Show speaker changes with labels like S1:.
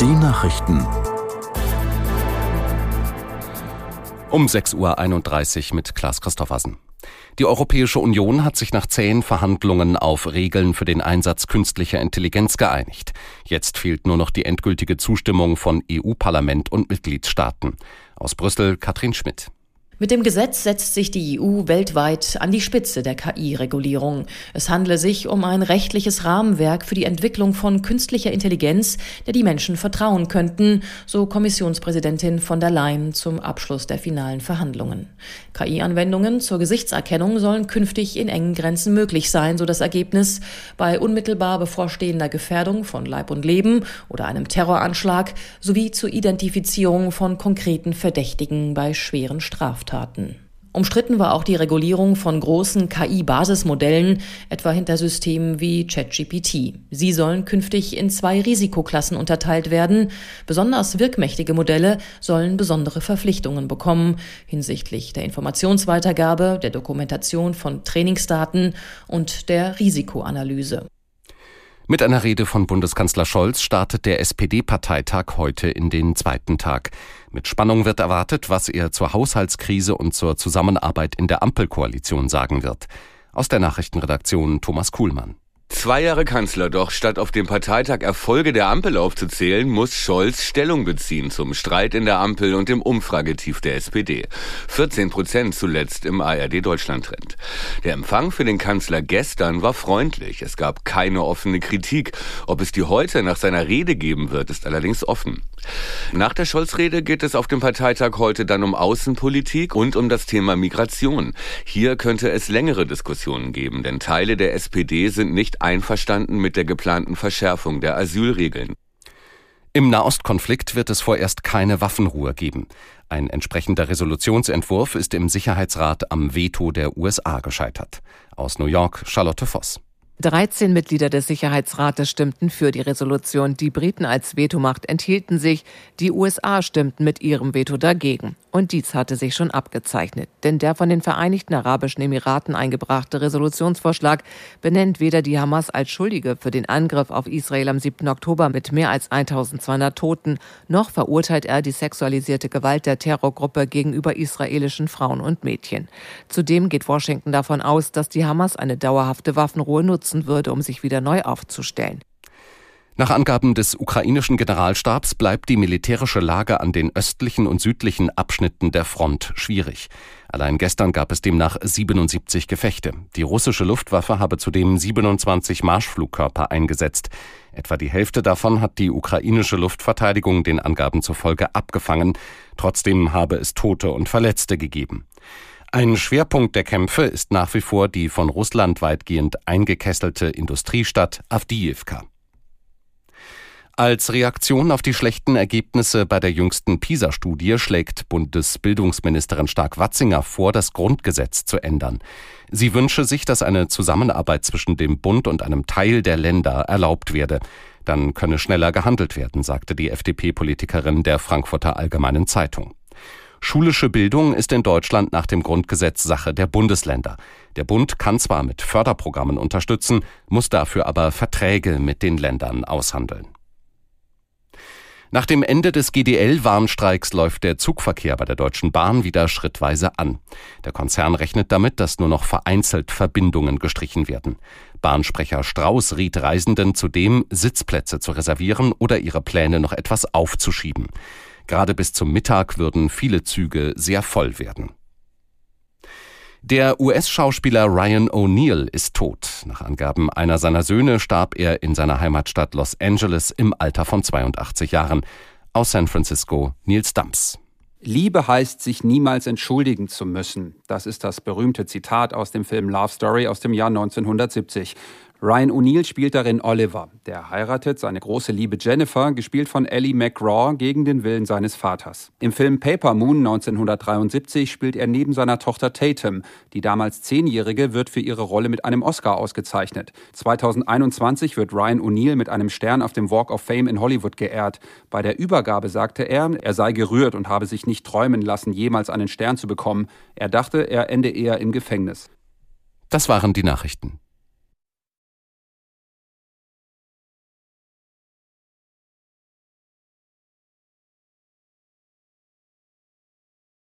S1: Die Nachrichten.
S2: Um 6.31 Uhr mit Klaas Christoffersen. Die Europäische Union hat sich nach zähen Verhandlungen auf Regeln für den Einsatz künstlicher Intelligenz geeinigt. Jetzt fehlt nur noch die endgültige Zustimmung von EU-Parlament und Mitgliedstaaten. Aus Brüssel Katrin Schmidt.
S3: Mit dem Gesetz setzt sich die EU weltweit an die Spitze der KI-Regulierung. Es handle sich um ein rechtliches Rahmenwerk für die Entwicklung von künstlicher Intelligenz, der die Menschen vertrauen könnten, so Kommissionspräsidentin von der Leyen zum Abschluss der finalen Verhandlungen. KI-Anwendungen zur Gesichtserkennung sollen künftig in engen Grenzen möglich sein, so das Ergebnis. Bei unmittelbar bevorstehender Gefährdung von Leib und Leben oder einem Terroranschlag sowie zur Identifizierung von konkreten Verdächtigen bei schweren Straftaten. Straftaten. Umstritten war auch die Regulierung von großen KI-Basismodellen, etwa hinter Systemen wie ChatGPT. Sie sollen künftig in zwei Risikoklassen unterteilt werden. Besonders wirkmächtige Modelle sollen besondere Verpflichtungen bekommen hinsichtlich der Informationsweitergabe, der Dokumentation von Trainingsdaten und der Risikoanalyse.
S2: Mit einer Rede von Bundeskanzler Scholz startet der SPD-Parteitag heute in den zweiten Tag. Mit Spannung wird erwartet, was er zur Haushaltskrise und zur Zusammenarbeit in der Ampelkoalition sagen wird. Aus der Nachrichtenredaktion Thomas Kuhlmann.
S4: Zwei Jahre Kanzler, doch statt auf dem Parteitag Erfolge der Ampel aufzuzählen, muss Scholz Stellung beziehen zum Streit in der Ampel und dem Umfragetief der SPD. 14 Prozent zuletzt im ARD-Deutschland-Trend. Der Empfang für den Kanzler gestern war freundlich. Es gab keine offene Kritik. Ob es die heute nach seiner Rede geben wird, ist allerdings offen. Nach der Scholz-Rede geht es auf dem Parteitag heute dann um Außenpolitik und um das Thema Migration. Hier könnte es längere Diskussionen geben, denn Teile der SPD sind nicht einverstanden mit der geplanten Verschärfung der Asylregeln.
S2: Im Nahostkonflikt wird es vorerst keine Waffenruhe geben. Ein entsprechender Resolutionsentwurf ist im Sicherheitsrat am Veto der USA gescheitert. Aus New York Charlotte Voss.
S5: 13 Mitglieder des Sicherheitsrates stimmten für die Resolution. Die Briten als Vetomacht enthielten sich. Die USA stimmten mit ihrem Veto dagegen. Und dies hatte sich schon abgezeichnet. Denn der von den Vereinigten Arabischen Emiraten eingebrachte Resolutionsvorschlag benennt weder die Hamas als Schuldige für den Angriff auf Israel am 7. Oktober mit mehr als 1200 Toten, noch verurteilt er die sexualisierte Gewalt der Terrorgruppe gegenüber israelischen Frauen und Mädchen. Zudem geht Washington davon aus, dass die Hamas eine dauerhafte Waffenruhe nutzen würde, um sich wieder neu aufzustellen.
S2: Nach Angaben des ukrainischen Generalstabs bleibt die militärische Lage an den östlichen und südlichen Abschnitten der Front schwierig. Allein gestern gab es demnach 77 Gefechte. Die russische Luftwaffe habe zudem 27 Marschflugkörper eingesetzt. Etwa die Hälfte davon hat die ukrainische Luftverteidigung den Angaben zufolge abgefangen. Trotzdem habe es Tote und Verletzte gegeben. Ein Schwerpunkt der Kämpfe ist nach wie vor die von Russland weitgehend eingekesselte Industriestadt Avdiivka. Als Reaktion auf die schlechten Ergebnisse bei der jüngsten PISA-Studie schlägt Bundesbildungsministerin Stark-Watzinger vor, das Grundgesetz zu ändern. Sie wünsche sich, dass eine Zusammenarbeit zwischen dem Bund und einem Teil der Länder erlaubt werde. Dann könne schneller gehandelt werden, sagte die FDP-Politikerin der Frankfurter Allgemeinen Zeitung. Schulische Bildung ist in Deutschland nach dem Grundgesetz Sache der Bundesländer. Der Bund kann zwar mit Förderprogrammen unterstützen, muss dafür aber Verträge mit den Ländern aushandeln. Nach dem Ende des GDL-Warnstreiks läuft der Zugverkehr bei der Deutschen Bahn wieder schrittweise an. Der Konzern rechnet damit, dass nur noch vereinzelt Verbindungen gestrichen werden. Bahnsprecher Strauß riet Reisenden zudem, Sitzplätze zu reservieren oder ihre Pläne noch etwas aufzuschieben. Gerade bis zum Mittag würden viele Züge sehr voll werden. Der US-Schauspieler Ryan O'Neill ist tot. Nach Angaben einer seiner Söhne starb er in seiner Heimatstadt Los Angeles im Alter von 82 Jahren. Aus San Francisco Nils Dams.
S6: Liebe heißt, sich niemals entschuldigen zu müssen. Das ist das berühmte Zitat aus dem Film Love Story aus dem Jahr 1970. Ryan O'Neill spielt darin Oliver. Der heiratet seine große Liebe Jennifer, gespielt von Ellie McGraw, gegen den Willen seines Vaters. Im Film Paper Moon 1973 spielt er neben seiner Tochter Tatum. Die damals Zehnjährige wird für ihre Rolle mit einem Oscar ausgezeichnet. 2021 wird Ryan O'Neill mit einem Stern auf dem Walk of Fame in Hollywood geehrt. Bei der Übergabe sagte er, er sei gerührt und habe sich nicht träumen lassen, jemals einen Stern zu bekommen. Er dachte, er ende eher im Gefängnis.
S2: Das waren die Nachrichten.